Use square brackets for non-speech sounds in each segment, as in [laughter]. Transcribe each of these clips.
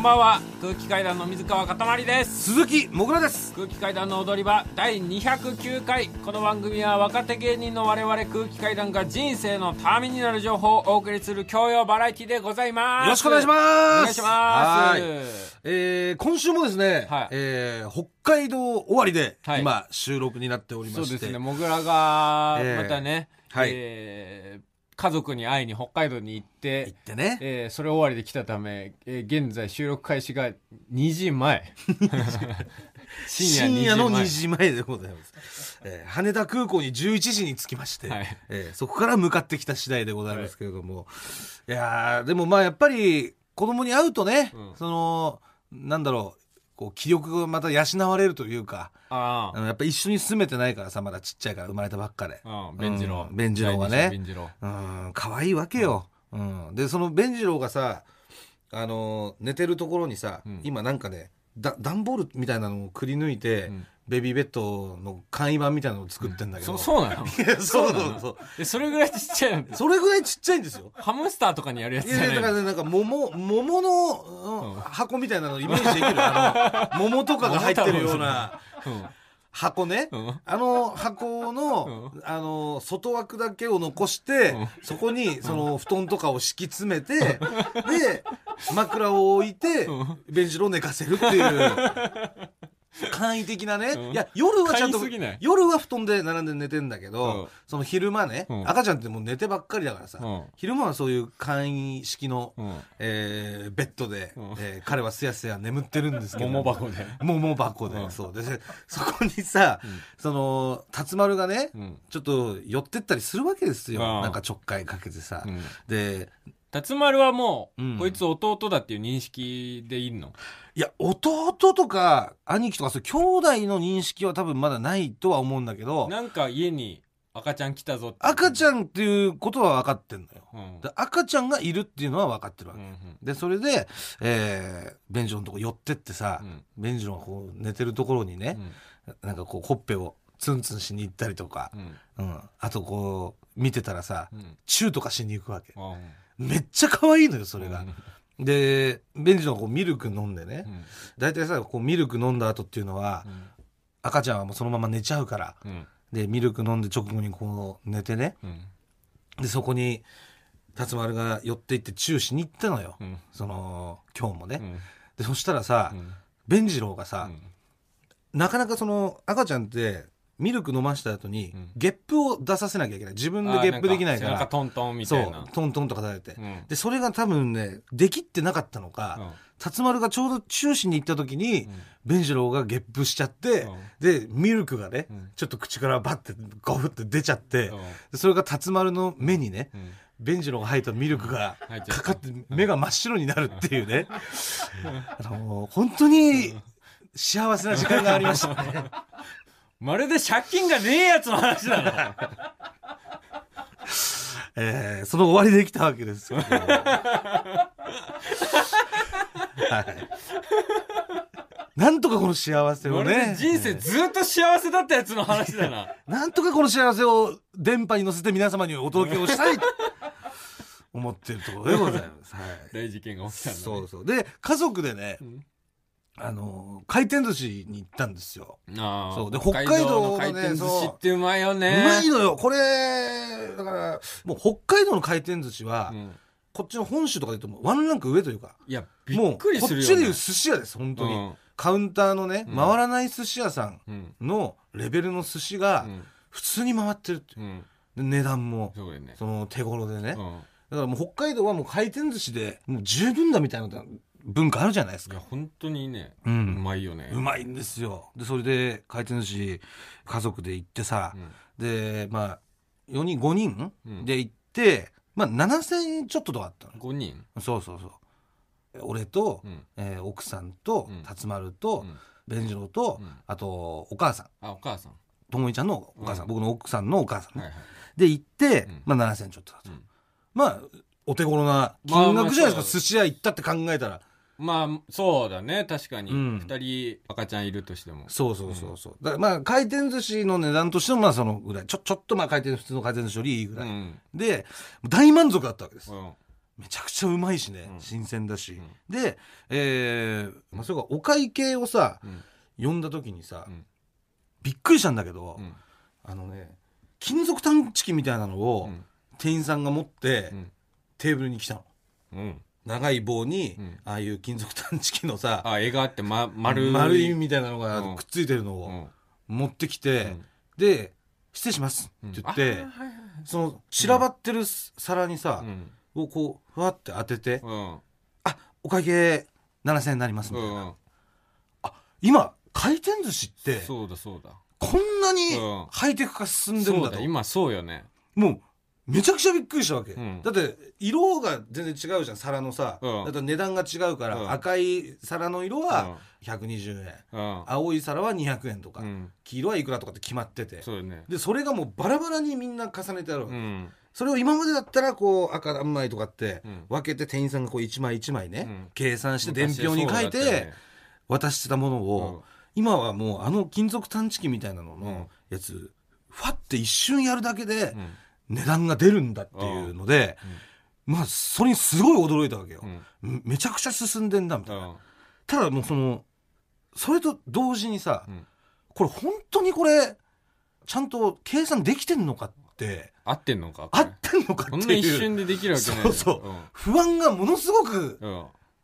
こんばんは。空気階段の水川かたまりです。鈴木もぐらです。空気階段の踊り場第209回。この番組は若手芸人の我々空気階段が人生のためになる情報をお送りする教養バラエティでございます。よろしくお願いします。お願いします。はい。えー、今週もですね、はい。えー、北海道終わりで、はい。今収録になっておりまして。そうですね。もぐらがえーまたね、はい。えー家族に会いに北海道に行って行ってね、えーそれ終わりで来たため、えー現在収録開始が2 [laughs] 時前。深夜の2前。時前でございます、えー羽田空港に11時に着きまして、はい。えーそこから向かってきた次第でございますけれども、い、やーでもまあやっぱり子供に会うとね、うん。そのなんだろうこう気力がまた養われるというかああ。のやっぱ一緒に住めてないからさまだちっちゃいから生まれたばっかで。あ、うん、弁次郎、うん弁次郎がね。第二子弁次郎。うん可愛いわけよ、うん。でその弁次郎がさあの寝てるところにさ、うん。今なんかねだ段ボールみたいなのをくり抜いて、うんベビーベッドの簡易版みたいなのを作ってんだけど、そそうなの？[laughs] いやそうそうそうえそれぐらいちっちゃいの？それぐらいちっちゃいんですよ。ハムスターとかにやるやついやいやだからねなんか桃桃の、箱みたいなのイメージできる。あの [laughs] 桃とかが入ってるような箱ね、あの箱の,、あの外枠だけを残して、うん。そこにその布団とかを敷き詰めて、で枕を置いて、うん。ベンチロを寝かせるっていう [laughs] 簡易的なね、うん。いや夜はちゃんと夜は布団で並んで寝てんだけど、うん。その昼間ね、うん。赤ちゃんってもう寝てばっかりだからさ、うん。昼間はそういう簡易式の、うん。えーベッドで、うん。えー彼はすやすや眠ってるんですけど。[laughs] 桃箱で。桃箱で、うん。そう。でそこにさ、その辰丸がね、うん。ちょっと寄ってったりするわけですよ、うんなんかちょっかいかけてさ、うん。で辰丸はもう、うん。こいつ弟だっていう認識でいんの？いや弟とか兄貴とかそう兄弟の認識は多分まだないとは思うんだけどなんか家に赤ちゃん来たぞって赤ちゃんっていうことは分かってんのよ。うん。で赤ちゃんがいるっていうのは分かってるわけ、うんでそれで、えー、ベンジロのとこ寄ってってさ、うん。ベンジロがこう寝てるところにね、なんかこうほっぺをツンツンしに行ったりとかう、ん。うん、あとこう見てたらさうん。チューとかしに行くわけ。あめっちゃ可愛いのよそうん。れが、でベンジロがこうミルク飲んでね。うん。大体さこうミルク飲んだ後っていうのは赤ちゃんはもうそのまま寝ちゃうから。うん。でミルク飲んで直後にこう寝てね。うん。でそこに辰丸が寄って行ってチューしに行ったのよ、うん。その今日もね、うん。でそしたらさ、うん。弁次郎がさ、うん。なかなかその赤ちゃんってミルク飲ました後に、うん。ゲップを出させなきゃいけない。自分でゲップできないから。トントンみたいな。トントンとかされて、うん。でそれが多分ねできってなかったのか、うん。辰丸がちょうど中心に行った時に、うん。弁次郎がゲップしちゃって、うん。でミルクがね、うん。ちょっと口からバッてゴフって出ちゃって、それが辰丸の目にね、うん。弁次郎が吐いたミルクがかかって目が真っ白になるっていうね、あの本当に幸せな時間がありましたね。[laughs] まるで借金がねえやつの話だな [laughs] えーその終わりできたわけですけど。[laughs] はい。なんとかこの幸せをね。人生ずっと幸せだったやつの話だななんとかこの幸せを電波に乗せて皆様にお届けをしたいと [laughs] 思ってるところでございます。はい。大事件が起きたんだねそうそう。で、家族でね、んあの、回転寿司に行ったんですよ。ああそう。で北海道の回転寿司ってうまいよね。う。まいのよ。これ、だから、もう北海道の回転寿司は、うん。こっちの本州とかで言うとワンランク上というか、いやびっくりするよ、ね、こっちでいう寿司屋です、本当に。うん。カウンターのね、うん。回らない寿司屋さんうん。のレベルの寿司がうん。普通に回ってるっていう。うん。で値段もその手頃でね、だうん。からもう北海道はもう回転寿司でもう十分だみたいな文化あるじゃないですか。いや本当にねううんまいよね。うまいんですよ。でそれで回転寿司家族で行ってさ、でまあ4人5人うん。で行って、まあ7000円ちょっととかあったの。5人？そうそうそう。俺と、うん。えー奥さんと、うん。辰丸と、うん。弁次郎と、うん。あとお母さん。あお母さん。ともみちゃんのお母さん、うん。僕の奥さんのお母さんね、はいはい。で行って、うん。まあ7000ちょっとだと、うん。まあお手頃な金まあまあ額じゃないですか、そう。寿司屋行ったって考えたらまあそうだね。確かに。うん。二人赤ちゃんいるとしても。そうそうそうそう、だからまあ回転寿司の値段としてもまあそのぐらい。ちょちょっとまあ回転普通の回転寿司よりいいぐらい、うん。で大満足だったわけです。うん。めちゃくちゃうまいしね、うん。新鮮だし、で、えーまあ、それがお会計をさうん。呼んだ時にさ、うん。びっくりしたんだけど、うん。あのね金属探知機みたいなのをうん。店員さんが持ってうん。テーブルに来たの。うん長い棒に、うん。ああいう金属探知機のさあ絵があって、ま、丸い。丸いみたいなのがうんくっついてるのをうん。持ってきて、うん。で「失礼します」って言って、その散らばってる皿にさ、うん。をこうふわって当ててうん「あお会計7000円になります」みたいな、うん今回転寿司ってそうだそうだ。こんなにうん。ハイテク化進んでるんだと、そうだ今そうよね。もうめちゃくちゃびっくりしたわけ、うん。だって色が全然違うじゃん。皿のさ、うん。だって値段が違うから、うん。赤い皿の色は120円、うん。青い皿は200円とか、うん。黄色はいくらとかって決まってて。そうよね。でそれがもうバラバラにみんな重ねてあるわけ、うん。それを今までだったらこう赤何枚とかってうん。分けて店員さんがこう1枚1枚ね、うん。計算して伝票に書いて渡してたものを、今はもうあの金属探知機みたいなののやつ、ファって一瞬やるだけで値段が出るんだっていうので、まあそれにすごい驚いたわけよ、めめちゃくちゃ進んでんだみたいな、ただもうそのそれと同時にさ、うん。これ本当にこれちゃんと計算できてんのかって合ってんのか合ってんのかっていう。こんな一瞬でできるわけないそうそう。不安がものすごく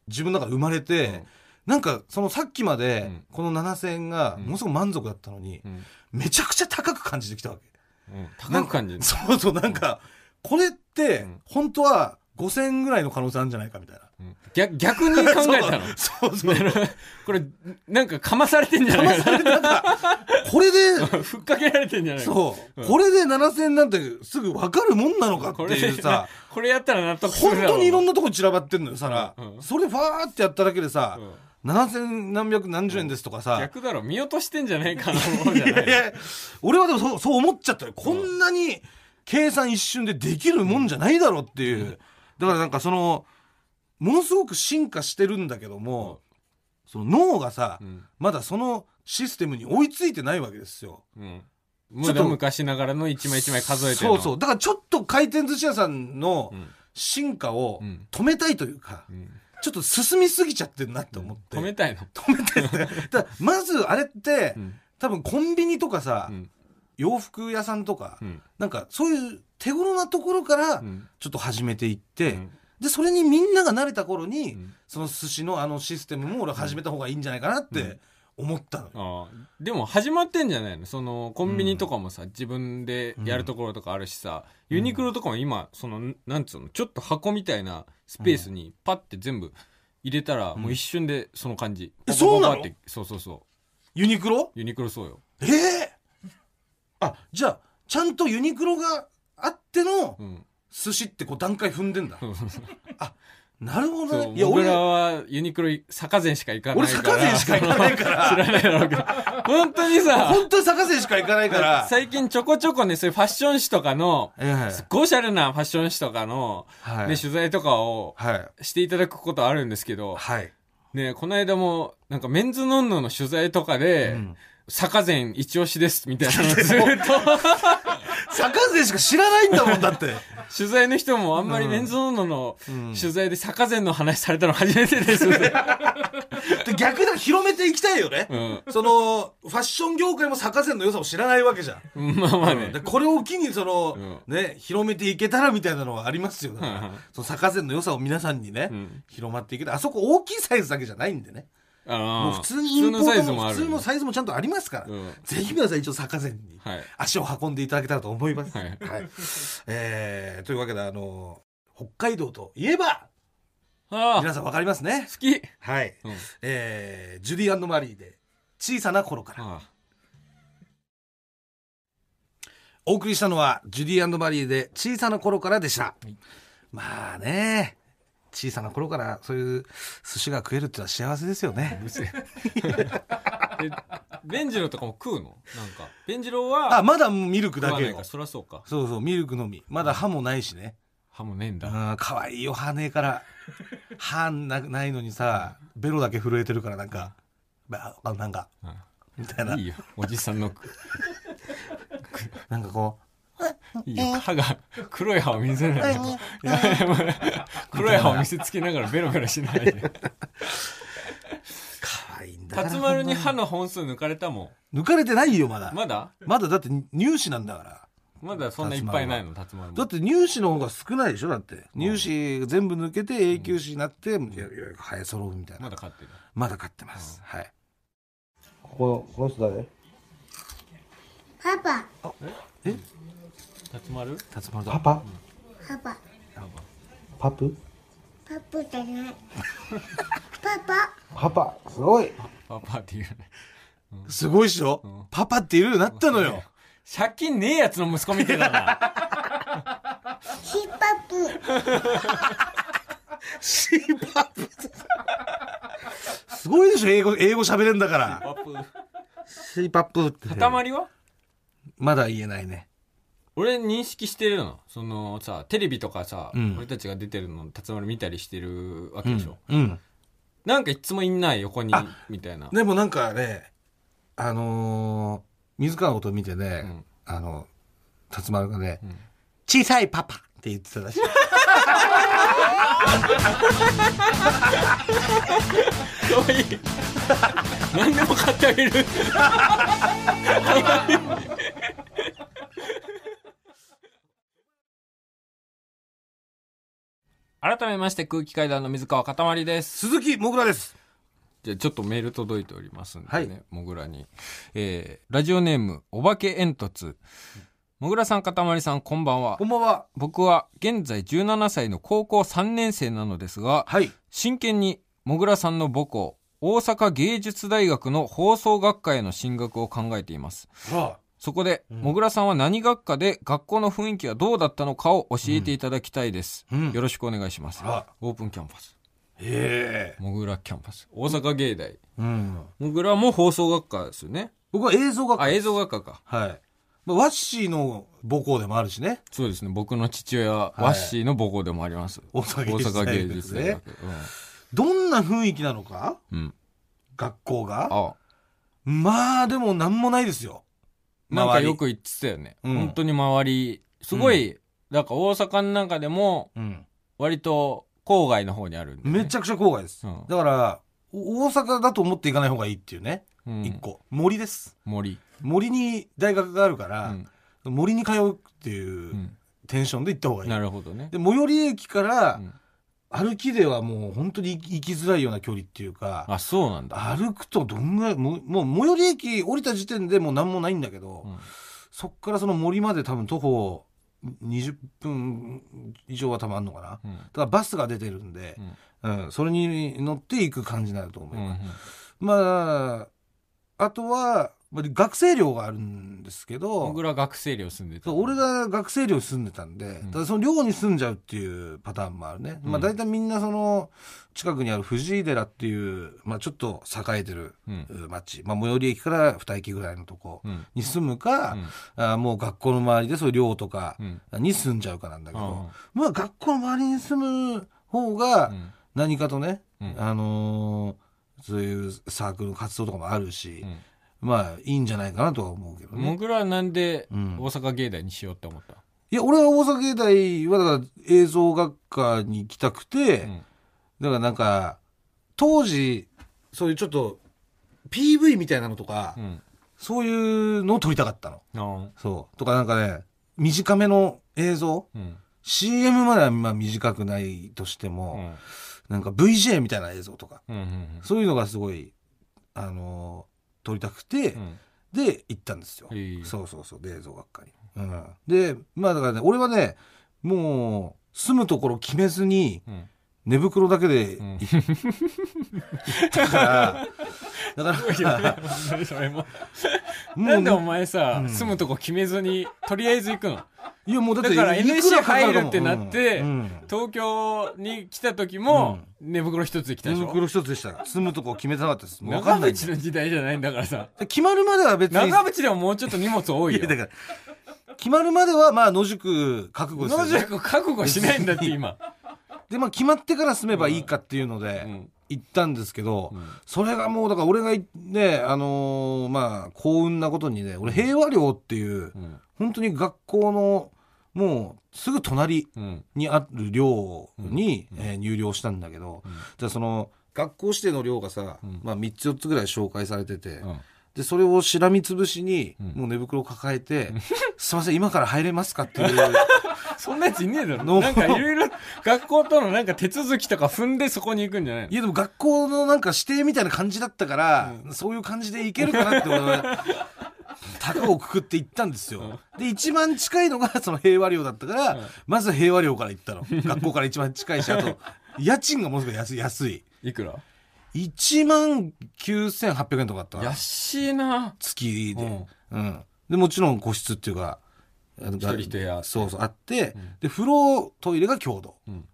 自分の中で生まれて、うん。なんかそのさっきまでうん。この7000円がものすごく満足だったのに、うん。めちゃくちゃ高く感じてきたわけ。うん。高く感じ。るそうそうなんかこれってうん本当は5000円ぐらいの可能性あるんじゃないかみたいな。うん。逆逆に考えたの？[laughs] そうそう。[laughs] これなんかかまされてんじゃないかな。んかこれでな [laughs] ふっかけられてんじゃないかそう、うん。これで7000円なんてすぐ分かるもんなのかってこれいうさこれやったら納得す本るだろう。当にいろんなとこ散らばってんのよ皿、うん。それファーってやっただけでさ、うん7000何百何十円ですとかさ、逆だろ。見落としてんじゃないかなものじゃない。いやいや俺はでもそうそう思っちゃったよ。こんなに計算一瞬でできるもんじゃないだろっていう、だからなんかそのものすごく進化してるんだけども、その脳がさ、うん。まだそのシステムに追いついてないわけですよ。うん。ちょっと昔ながらの一枚一枚数えてるそうそう。だからちょっと回転寿司屋さんのうん。進化をうん。止めたいというか、うんちょっと進みすぎちゃってるなって思って、止めたいの？止めたい。ですねだまずあれって、うん。多分コンビニとかさ、うん。洋服屋さんとか、うん。なんかそういう手頃なところからうん。ちょっと始めていって、うん。でそれにみんなが慣れた頃に、うん。その寿司のあのシステムも俺始めた方がいいんじゃないかなって思ったのよ、ああ。でも始まってんじゃないの？そのコンビニとかもさ、自分でやるところとかあるしさ、ユニクロとかも今そのなんつうの？ちょっと箱みたいなスペースにパッて全部入れたら、もう一瞬でその感じ。えそうなの？パパパパって。そうそうそう。ユニクロ？ユニクロそうよ、ええあじゃあちゃんとユニクロがあってのうん、寿司ってこう段階踏んでんだ。[laughs] そうなるほどね。いや俺僕らはユニクロ坂前しか行かな俺いから。坂前しか行かないから。知らないだろうけど。本当にさ。本当に坂瀬しか行かないから。最近ちょこちょこねそういうファッション誌とかのええ。すっごいおしゃれなファッション誌とかの、はい。ね、取材とかをはいしていただくことあるんですけど、はい。ね、この間も、なんかメンズノンノの取材とかで、うん。坂前一押しです、みたいなの [laughs] ずっと、坂瀬しか知らないんだもんだって。取材の人もあんまりメンズノンノのうん。取材で坂前の話されたの初めてです。で逆に広めていきたいよね、うそのファッション業界も坂瀬の良さを知らないわけじゃん。ん。まあまあね。で。これを機にその、うね広めていけたらみたいなのはありますよ。その坂瀬の良さを皆さんにね、うん。広まっていけた。らあそこ大きいサイズだけじゃないんでね。あもうの普通に普通のサイズも。普通のサイズもちゃんとありますから、うんぜひ皆さん一応坂瀬にはい。足を運んでいただけたらと思います。はいえーというわけであの北海道といえば皆さんわかりますね。好き。はい、うん。えージュディマリーで小さな頃からあお送りしたのはジュディマリーで小さな頃からでした。まあね小さな頃からそういう寿司が食えるってのは幸せですよね [laughs] ベンジローとかも食うの？なんか。ベンジローは、あまだミルクだけよ。そりゃそうか。そうそうミルクのみまだ歯もないしね。歯もねえんだ。うん可愛いよ歯ねえから歯なないのにさベロだけ震えてるからなんかばなんかみたいないいよ。おじさんの。[laughs] なんかこういいよ。歯が [laughs] 黒い歯を見せないでいやいやもう黒い歯を見せつけながらベロベロしないで。[laughs] 可愛いんだ辰丸に歯の本数抜かれたも抜かれてないよまだ。んまだ？まだだって乳歯なんだから。まだそんないっぱいないの辰丸も。だって乳歯の方が少ないでしょ？だって。乳歯全部抜けて永久歯になって、いやいや生え揃うみたいな。まだ飼ってる。まだ飼ってます、はい。こここの人誰？パパ、辰丸？辰丸パパ？パパ、パプ？パパじゃない。[laughs] パパ、パパ。すごい。パパっていうね。すごいっしょ、パパっていうになったのよ。借金ねえやつの息子みてえだな。ヒッパ [laughs] シーパプ。すごいでしょ？英語英語喋れんだから。パプ。シーパップって。塊は？まだ言えないね俺認識してるの。そのさテレビとかさ、うん。俺たちが出てるの辰丸見たりしてるわけでしょ、うん。なんかいつもいんない横にあみたいな。でもなんかねあのー水川のことを見てね、うん。あの辰丸がね、ん。小さいパパって言ってたらしい。かわいい。何でも買ってあげる [laughs] 改めまして空気階段の水川かたまりです鈴木もぐらですじゃあちょっとメール届いておりますんでね、はいもぐらに。えー、ラジオネーム、お化け煙突。もぐらさん、かたまりさん、こんばんはこ。んばんは僕は現在17歳の高校3年生なのですが、はい真剣にもぐらさんの母校、大阪芸術大学の放送学科への進学を考えています。あそこで、もぐらさんは何学科で学校の雰囲気はどうだったのかを教えていただきたいです。うんよろしくお願いします。オープンキャンパス。へえもぐらキャンパス。大阪芸大。うんもぐらも放送学科ですよね。僕は映像学科あ、映像学科か。はい、まあ、ワッシーの母校でもあるしねそうですね。僕の父親、ワッシーの母校でもあります。大阪芸術大阪芸術大学。どんな雰囲気なのか？うん。うん。学校が？あ、まあでもなんもないですよなんかよく言ってたよね。うん。本当に周り、すごい、なんか大阪の中でも、うん。割と郊外の方にあるね。めちゃくちゃ郊外です、うん。だからお大阪だと思っていかない方がいいっていうね。うん。一、個。森です。森。森に大学があるから、うん。森に通うっていううん。テンションで行った方がいい、なるほどね。で最寄り駅からうん歩きではもう本当に行きづらいような距離っていうかあ、そうなんだ。歩くとどんぐらいもうもう最寄り駅降りた時点でもう何もないんだけど、うん。そっからその森まで多分徒歩20分以上は多分あるのかな、うん。だからバスが出てるんで、うん。それに乗っていく感じになると思いうんます、まああとはまあ学生寮があるんですけど僕ら学生寮住んでた。そう俺が学生寮に住んでたんで、ん。ただその寮に住んじゃうっていうパターンもあるね、まあ大体みんなその近くにある藤井寺っていう、まあ、ちょっと栄えてるうん。町、まあ、最寄り駅から2駅ぐらいのとこうん。に住むか、うん。あもう学校の周りでそういう寮とかうん。に住んじゃうかなんだけど、あまあ学校の周りに住む方がうん。何かとね、うん。あのーそういうサークルの活動とかもあるし、うんまあいいんじゃないかなとは思うけどね。もぐらはなんでうん。大阪芸大にしようって思った、いや、俺は大阪芸大はだから映像学科に行きたくて、うん。だからなんか、当時、そういうちょっと PV みたいなのとか、うん。そういうのを撮りたかったの。あそう。とかなんかね、短めの映像、CM まではまあ短くないとしてうも、ん。なんか VJ みたいな映像とか、うんうん。そういうのがすごい、あのー撮りたくて、うんで、行ったんですよ。そうそうそう、で映像学科に。うん。で、まあだからね、俺はね、もう、住むところ決めずに、うん寝袋だけでうん。行ったから、だから、なんでおう、前さ、うん。住むとこ決めずにとりあえず行くの？いやもうだって、だから NSC 入るってなってうん。うん。東京に来た時も、寝袋一つで来たでしょ？寝袋一つでした。住むとこ決めてなかったです。もう長んない。渕の時代じゃないんだからさ。決まるまでは別に。長渕でももうちょっと荷物多いよ。いや、だから、決まるまでは、まあ、野宿覚悟です。野宿覚悟しないんだって今、で、まあ、決まってから住めばいいかっていうので、うん。行ったんですけど、うん。それがもう、だから俺がね、あのーまあ、幸運なことにね、俺、平和寮っていう、うん。本当に学校の、もうすぐ隣うん。にある寮に、うん。えー入寮したんだけど、うん。じゃあその学校指定の寮がさ、うん。まあ、3つ4つぐらい紹介されてて、うんでそれをしらみつぶしに、うん。もう寝袋を抱えて「[laughs] すいません今から入れますか?」っていう。[laughs] そんなやついねえだろ。[laughs] の。なんかいろいろ学校とのなんか手続きとか踏んでそこに行くんじゃないの？いやでも学校のなんか指定みたいな感じだったから、そういう感じでいけるかなって俺は高をくくって行ったんですよ、で一番近いのがその平和寮だったから、うん。まず平和寮から行ったの。学校から一番近いしあと家賃がものすごく安い。安い。いくら？1万9800円とかあった安いな。月で、うん。でもちろん個室っていうか一一人一部屋。そうそうあって、ん。で風呂トイレが共同。うん。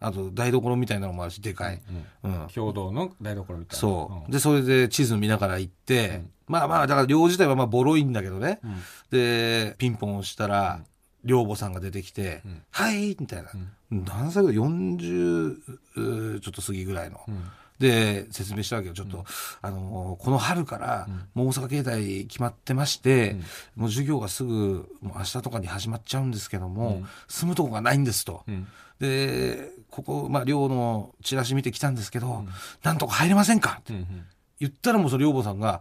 あと台所みたいなのもあるしでかい、うんうん。共同の台所みたいな。そう、ん。でそれで地図見ながら行って、うん。まあまあだから寮自体はまあボロいんだけどね、うん。でピンポン押したら、寮母さんが出てきて「うん。はい」みたいな、何歳ぐらい？40うーちょっと過ぎぐらいの、うんで説明したわけよちょっと、あのーこの春からうん。もう大阪芸大決まってまして、うん。もう授業がすぐもう明日とかに始まっちゃうんですけども、うん。住むとこがないんですと。うん。でここ、まあ、寮のチラシ見てきたんですけど、ん。なんとか入れませんか？ってうんうん。言ったらもうその寮母さんが、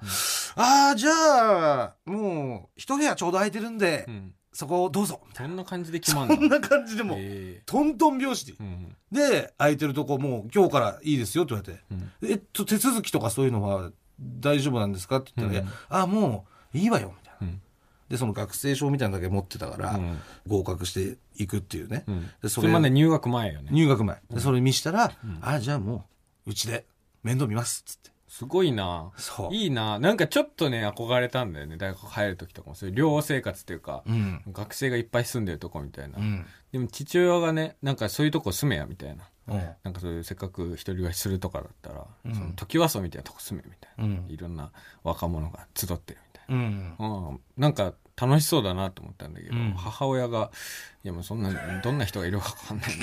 ああ、じゃあ、もう、一部屋ちょうど空いてるんで、うんそこをどうぞ。そんな感じで決まんだこんな感じでもう、えトントン拍子でえ。うんで、空いてるとこもう今日からいいですよって言われて、うんえっと、手続きとかそういうのは大丈夫なんですか？って言ったら、うんいやああ、もういいわよ、みたいな。うんで、その学生証みたいなのだけ持ってたから、うん合格していくっていうね。うんでそれまで入学前よね入学前。で、それ見したら、んああ、じゃあもう、うちで面倒見ます、つって。すごいな。そう。いいな。なんかちょっとね憧れたんだよね。大学入る時とかも。そういう寮生活っていうかうん。学生がいっぱい住んでるとこみたいな、うん。でも父親がねなんかそういうとこ住めやみたいな。うん。なんかそういうせっかく一人暮らしするとかだったら、うん。その時はそうみたいなとこ住めみたいな、うん。いろんな若者が集ってるみたいうん。な、うん、なんか楽しそうだなと思ったんだけど、うん。母親が「いやもうそんなどんな人がいるか分かんない [laughs] ん。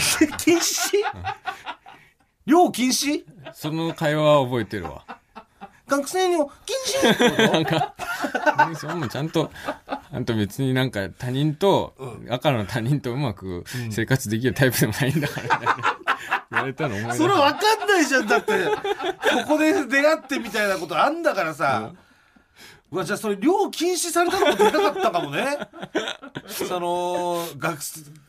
だ禁止寮禁止？その会話は覚えてるわ。学生にも禁止？[laughs] なんかそれもちゃんとあんた別になんか他人と、赤の他人とうまく生活できるタイプでもないんだから、ね。[laughs] 言われたの思い出それ分かんないじゃんだって。ここで出会ってみたいなことあんだからさ、うわじゃあそれ寮禁止されたのもでかかったかもね。[laughs] その学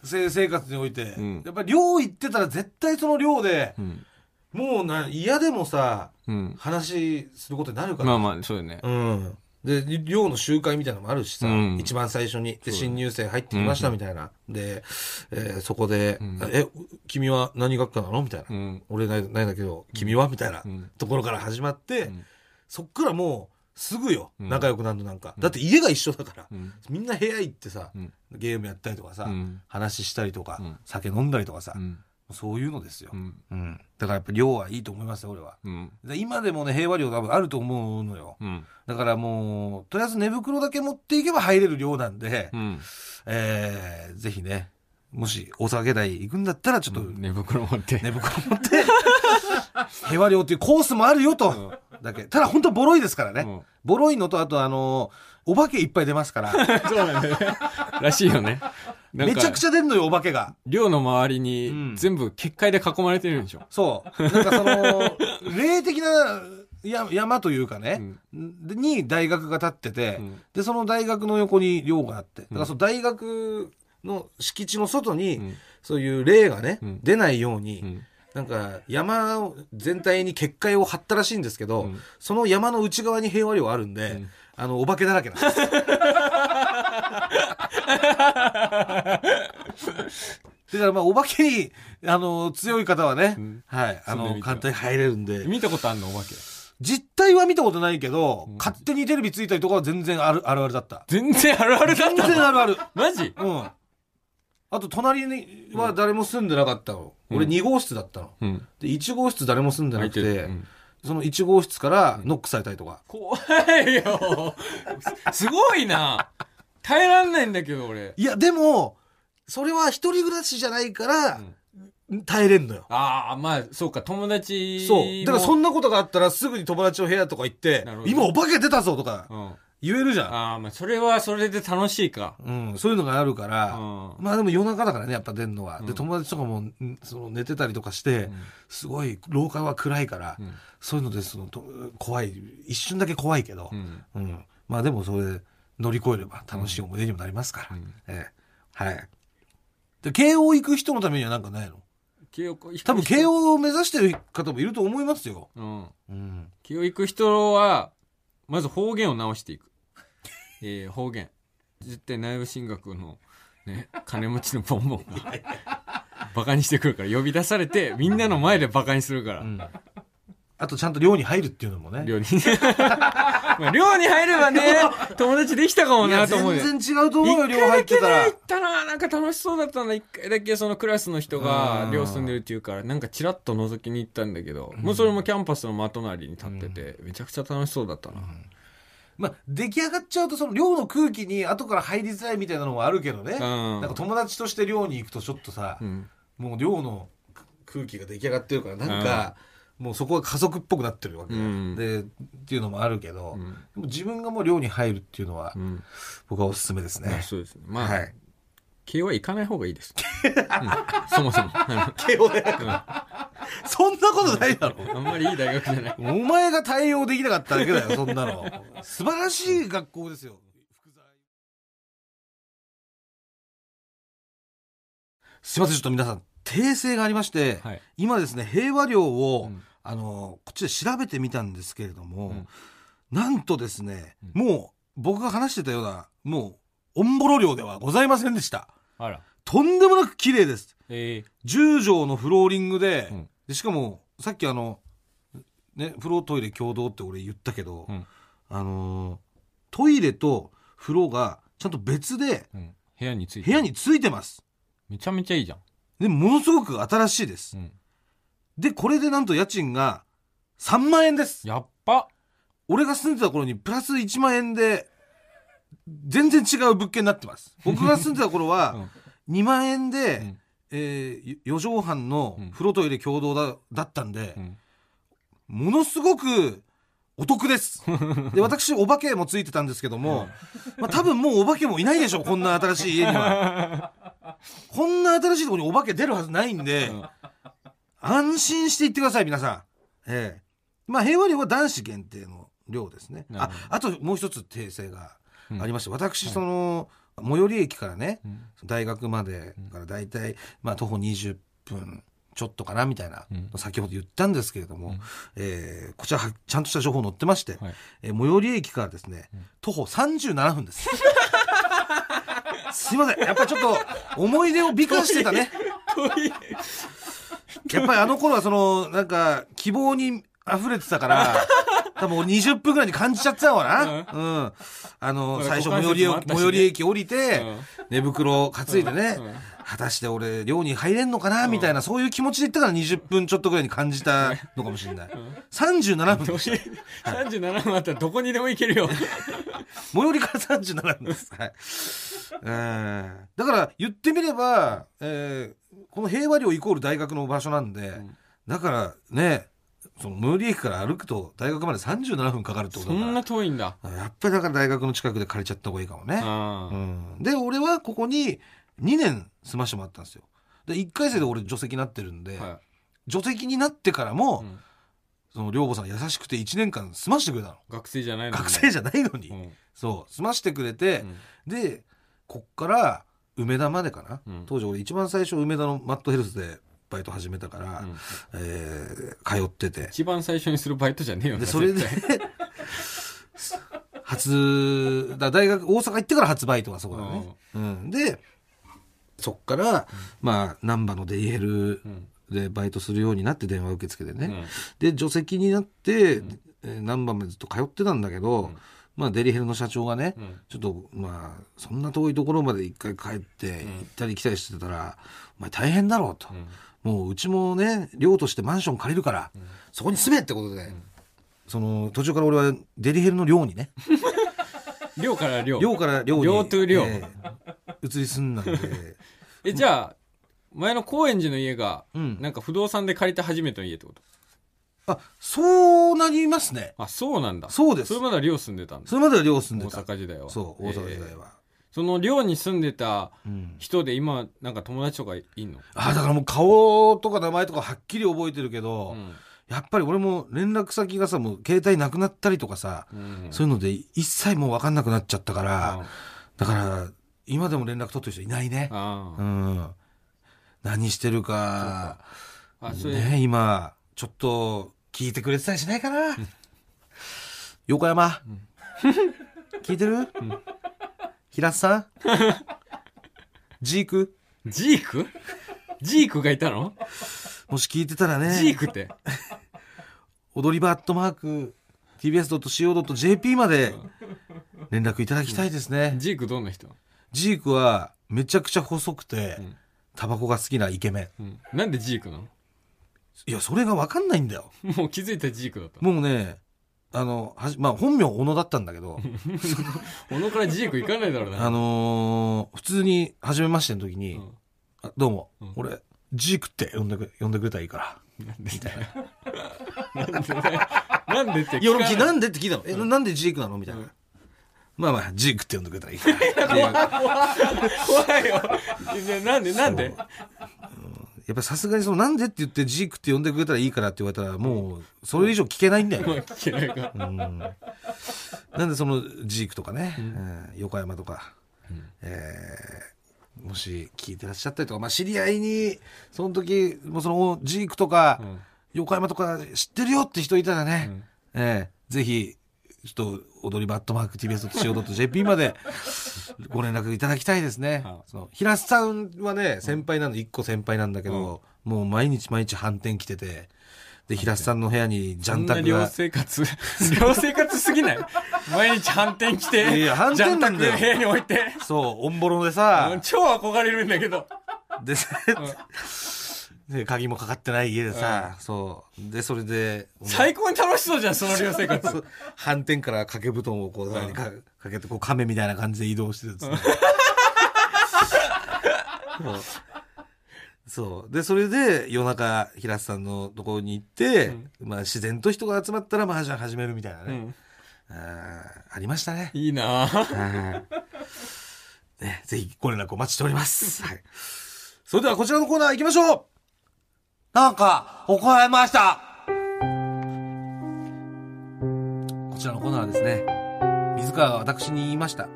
生生活において、うん。やっぱり寮行ってたら絶対その寮でうん。もうな嫌でもさうん。話することになるから、まあまあそうよね、うん。で、寮の集会みたいなのもあるしさ、うん。一番最初に。で、新入生入ってきましたみたいな。で、えーそこで、ん。え、君は何学科なの？みたいな。うん。俺ないないんだけど、君は？みたいな、うん。ところから始まって、ん。そっからもう、すぐよ、うん。仲良くなるのなんか。だって家が一緒だから、うん。みんな部屋行ってさ、うん。ゲームやったりとかさ、うん。話したりとか、うん。酒飲んだりとかさ、うん。そういうのですよ、うん。うん。だからやっぱ寮はいいと思いますよ、俺は。うん。で今でもね、平和寮多分あると思うのよ。うん。だからもう、とりあえず寝袋だけ持っていけば入れる量なんで、うん。えー、ぜひね、もし大阪芸大行くんだったら、ちょっと寝袋持って。寝袋持って、[laughs] 平和寮っていうコースもあるよと、だけ。ただ本当ボロいですからね。うん。ボロいのと、あとあのお化けいっぱい出ますから、[laughs] そうなんだよね。らしいよね。めちゃくちゃ出んのよ、お化けが。寮の周りうん。に全部結界で囲まれてるんでしょ、そう。なんかその、霊的なや山というかね、でに大学が建ってて、うん。で、その大学の横に寮があって、だからその大学の敷地の外に、うん。そういう霊がね、うん。出ないように、うんなんか山全体に結界を張ったらしいんですけど、うん。その山の内側に平和寮あるんで、ん。あの、お化けだらけなんです。[laughs] だからまあ、お化けに、あの、強い方はね、ん。はい、あの、簡単に入れるんで、見たことあんのお化け。実態は見たことないけど、ん。勝手にテレビついたりとかは全然ある、あるあるだった。全然あるあるだっ全たの？然あるある。マジ？うん。あと、隣には誰も住んでなかったの。俺2号室だったの。うん。で、1号室誰も住んでなくて、うんその1号室からノックされたりとか。怖いよ。すごいな。耐えらんないんだけど俺。いや、でも、それは一人暮らしじゃないから、耐えれんのよ。ああまあそうか友達そう。だからそんんなことがあったらすぐに友達の部屋とか行って今お化け出たぞとか。うん言えるじゃん。ああ、まあ、それはそれで楽しいか。うん、そういうのがあるから、うんまあでも夜中だからね、やっぱ出んのは。うんで、友達とかも、んその寝てたりとかして、うんすごい、廊下は暗いから、うんそういうので、その、と怖い、一瞬だけ怖いけどう、ん。うん。まあでもそれで乗り越えれば楽しい思い出にもなりますから。うんええ。はい。で、慶応行く人のためにはなんかないの？慶応多分慶応を目指してる方もいると思いますよ。うん。うん。慶応行く人は、まず方言を直していく。えー、方言。絶対内部進学の、ね、金持ちのボンボンが、[laughs] バカにしてくるから、呼び出されて、みんなの前でバカにするから。うん。あとちゃんと寮に入るっていうのもね。寮に。[laughs] まあ寮に入ればね、[laughs] 友達できたかもなと思うよ。全然違うと思うよ、一寮入ってたら行。ったななんか楽しそうだったな一回だけそのクラスの人がうん寮住んでるっていうからなんかチラッと覗きに行ったんだけど、もうそれもキャンパスの真隣に立ってて、めちゃくちゃ楽しそうだったな、まあ、出来上がっちゃうと、その寮の空気に後から入りづらいみたいなのもあるけどね。うん。なんか友達として寮に行くとちょっとさ、うん。もう寮の空気が出来上がってるから、なんか、もうそこが家族っぽくなってるわけうん。で、っていうのもあるけど、うん。でも自分がもう寮に入るっていうのは、うん。僕はおすすめですね。まあそうですね。まあ、はい。慶応は行かない方がいいです、[laughs] うんそもそも慶応大学そんなことないだろ。あんまりいい大学じゃないお前が対応できなかっただけだよ、そんなの。[laughs] 素晴らしい学校ですよ。すいません、ちょっと皆さん、訂正がありまして、はい今ですね、平和寮を、うんあの、こっちで調べてみたんですけれども、うんなんとですね、うんもう、僕が話してたような、もう、オンボロ寮ではございませんでした。あら。とんでもなく綺麗です。え10畳のフローリングで、うん。でしかもさっきあのね風呂トイレ共同って俺言ったけど、うん。あのートイレと風呂がちゃんと別でーうん、部屋について。部屋についてます。めちゃめちゃいいじゃん、でものすごく新しいです、うん、でこれでなんと家賃が3万円です。やっぱ。俺が住んでた頃にプラス1万円で全然違う物件になってます。[laughs] 僕が住んでた頃は2万円で、うん。えー、4畳半のうん。風呂トイレ共同だだったんでう、ん。ものすごくお得です。[laughs] で、私、お化けもついてたんですけども、まあ多分もうお化けもいないでしょう、こんな新しい家には。[laughs] こんな新しいところにお化け出るはずないんで、うん。安心して行ってください、皆さん。ええ。まあ、平和寮は男子限定の寮ですね。ああともう一つ訂正がありまして、私、はい。その、最寄り駅からね、うん。大学までからだいたい、まあ、徒歩20分ちょっとかなみたいな、うん。先ほど言ったんですけれども、うん。えーこちらはちゃんとした情報載ってまして、はい。えー最寄り駅からですね、うん。徒歩37分です。すいません。やっぱりちょっと思い出を美化してたね。やっぱりあの頃はその、なんか希望に溢れてたから、[laughs] 多分俺20分ぐらいに感じちゃってたのかな。うん。あの、まだ最初最寄りね最寄り駅降りて、うん寝袋担いでね、うん果たして俺寮に入れんのかなみたいな、そういう気持ちで言ったから20分ちょっとぐらいに感じたのかもしれない。37分でした。37分あったらどこにでも行けるよ。最寄りから37分です。はい。えーだから言ってみれば、えーこの平和寮イコール大学の場所なんで、んだからね、その最寄り駅から歩くと大学まで37分かかるってことだから。そんな遠いんだ。やっぱりだから大学の近くで借りちゃった方がいいかもね。あうん、で俺はここに2年住ましてもらったんですよ。で1回生で俺除籍になってるんで、あ。は除籍になってからも、い。うん。その寮母さん優しくて1年間住ましてくれたの。学生じゃないのに。学生じゃないのに、うん。そう。住ましてくれてう、ん。でこっから梅田までかな、うん。当時俺一番最初梅田のマットヘルスでバイト始めたから、うん。えー通ってて。一番最初にするバイトじゃねえよなでそれで初だ大学大阪行ってから初バイトがそこだね、うん、でそっから、まあ難波のデイヘルうん。でバイトするようになって電話受付でね、うん。で除籍になって、えー難波までずっと通ってたんだけど、ん。まあデリヘルの社長がね、うん。ちょっとまあそんな遠いところまで一回帰って行ったり来たりしてたら、お前大変だろうと、もううちもね寮としてマンション借りるから、そこに住めってことで、その途中から俺はデリヘルの寮にね [laughs] 寮から寮寮から寮に寮と寮えー移り住んだんで [laughs] えじゃあ前の高円寺の家がうんなんか不動産で借りた初めての家ってこと？あ、そうなりますね。あ、そうなんだ。そうですそれまでは寮住んでたんだ。それまでは寮住んで大た。阪時代は。そう、大阪時代えーは。その寮に住んでたうん。人で今、なんか友達とかいんの？あ、だからもう顔とか名前とかはっきり覚えてるけど、うん。やっぱり俺も連絡先がさ、もう携帯なくなったりとかさ、うん。そういうので一切もう分かんなくなっちゃったから、あだから、今でも連絡取ってる人いないね。あうん。何してるか、ね、今、ちょっと聞いてくれてたりしないかな？横山、聞いてる、平津さん？[laughs] ジーク？ジーク？ジークがいたの？もし聞いてたらね。ジークって？踊り場アットマーク tbs.co.jp まで連絡いただきたいですね。ジークどんな人、ジークはめちゃくちゃ細くてん、タバコが好きなイケメン。うん、なんでジークなの？いや、それがわかんないんだよ。もう気づいたらジークだった。もうね、あの、はじまあ本名小野だったんだけど、[laughs] 小野からジーク行かないだろうな。あのー普通に初めましての時に、うんあどうも、うん俺、ジークって呼んでく呼んでくれたらいいから。なんでだよ。なんでだよ。なんでっていや、俺聞かないなんでって聞いたの？え、なんでジークなの？みたいな。まあまあ、ジークって呼んでくれたらいいから。怖いよ。いやなんでなんで？やっぱさすがにそのなんでって言ってジークって呼んでくれたらいいからって言われたらもうそれ以上聞けないんだよ。[laughs] 聞けないか。うん、なんでそのジークとかね、うん。横山とか、えーもし聞いてらっしゃったりとか、まあ、知り合いにその時もうそのジークとか、うん。横山とか知ってるよって人いたらね、うん。えーぜひちょっと踊りバットマーク TBS.CO.JP まで [laughs] ご連絡いただきたいですね。はその平須さんはね、先輩なの、一個先輩なんだけど、もう毎日毎日反転来てて、で、平須さんの部屋にジャンタクが、生活、[laughs] 寮生活すぎない？毎日反転来て、いや反転なんだよ。部屋に置いて、そう、オンボロでさ、超憧れるんだけど。で、で鍵もかかってない家でさ、そう。で、それで、[laughs] 最高に楽しそうじゃん、その寮生活。反転から掛け布団をこう、何かかけて、こう、亀みたいな感じで移動してですね。[laughs] そうそう。で、それで、夜中、平瀬さんのところに行って、まあ、自然と人が集まったら、麻雀始めるみたいなね。うんあーありましたね。いいなぁ。はいね、ぜひご連絡お待ちしております。はい。それではこちらのコーナー行きましょうなんか、怒られましたこちらのコーナーはですね、水川が私に言いました。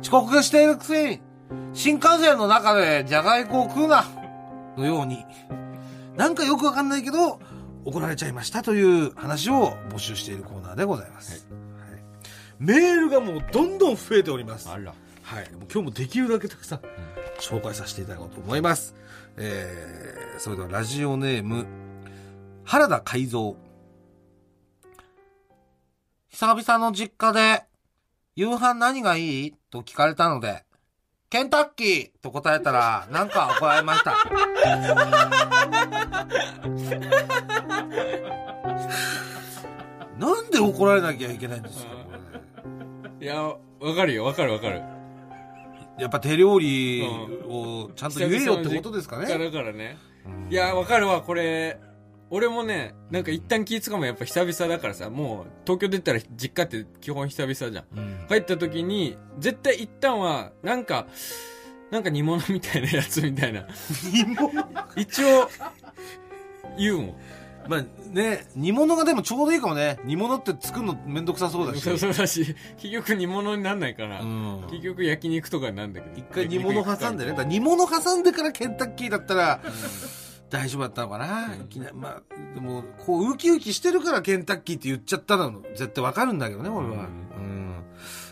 遅刻しているくせに、新幹線の中でじゃがいこを食うなのように、なんかよくわかんないけど、怒られちゃいましたという話を募集しているコーナーでございます。はいメールがもうどんどん増えております。あら。はい。もう今日もできるだけたくさん紹介させていただこうと思います。えー、それではラジオネーム、原田海蔵。久々の実家で、夕飯何がいい？と聞かれたので、ケンタッキーと答えたら、なんか怒られました。[laughs] なんで怒られなきゃいけないんですか、これ。いや、わかるよ、わかるわかる。やっぱ手料理をちゃんと言えよってことですかね。だからね。いや、わかるわ、これ。俺もね、なんか一旦気ぃつかもやっぱ久々だからさ、もう東京出たら実家って基本久々じゃん。うん帰った時に、絶対一旦は、なんか、なんか煮物みたいなやつみたいな。[laughs] 煮物？一応、言うもん。まあね、煮物がでもちょうどいいかもね。煮物って作るのめんどくさそうだし。そうだし、結局煮物になんないから、うん結局焼肉とかになんだけど。一回煮物挟んでね。煮物挟んでからケンタッキーだったら、大丈夫だったのかな。いきなりまあ、でも、こう、ウキウキしてるからケンタッキーって言っちゃったの、絶対わかるんだけどね、俺は。うんうん。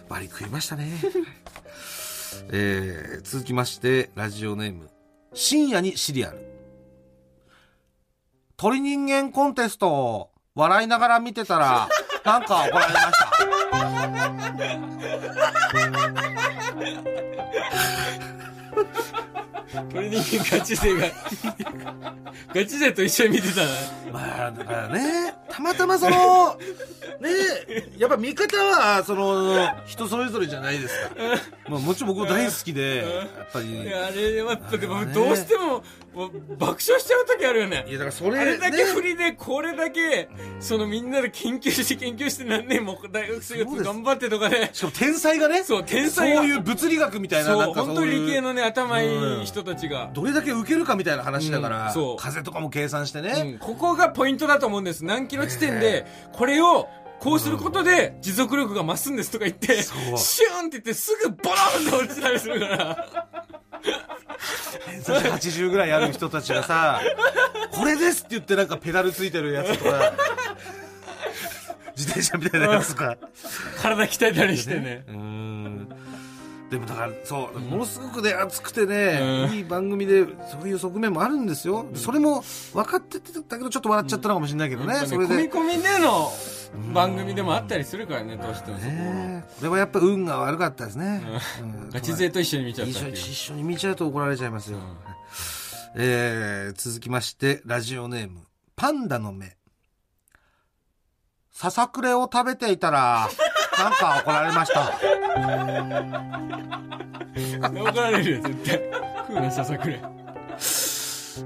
バリ食いましたね。[laughs] えー、続きまして、ラジオネーム。深夜にシリアル。鳥人間コンテストを笑いながら見てたら、なんか怒られました。鳥人間ガチ勢が、ガチ勢と一緒に見てたな。まあ、だからね、たまたまその、ねやっぱ見方はその人それぞれじゃないですか、まあ、もちろん僕も大好きでやっぱり。いやあれやっぱでもどうしてももう爆笑しちゃう時あるよね。いやだからそれあれだけね振りでこれだけそのみんなで研究して研究して何年も大学生活頑張ってとかでしかも天才がね。そう天才が。そういう物理学みたいなそなんかう本当に理系ののね頭いい人たちが。どれだけ受けるかみたいな話だから、うんそう。風とかも計算してね、うんここがポイントだと思うんです。何キロ地点でこれをこうすることで持続力が増すんですとか言って、そう。シューンって言ってすぐボロンと落ちたりするから。偏差値80ぐらいある人たちがさこれですって言ってなんかペダルついてるやつとか [laughs] 自転車みたいなやつとか。体鍛えたりしてね。うんでもだからそうものすごくね熱くてね、うん。いい番組でそういう側面もあるんですよ、それも分かっててたけどちょっと笑っちゃったのかもしれないけどね、それで。込み込みでの番組でもあったりするからね、どうしても。そこは。ねこれはやっぱ運が悪かったですね、うん。ガチ勢と一緒に見ちゃった一緒に見ちゃうと怒られちゃいますよ、えー続きましてラジオネームパンダの目。ささくれを食べていたらなんか怒られました怒られるよ、絶対。食うな、ささくれ。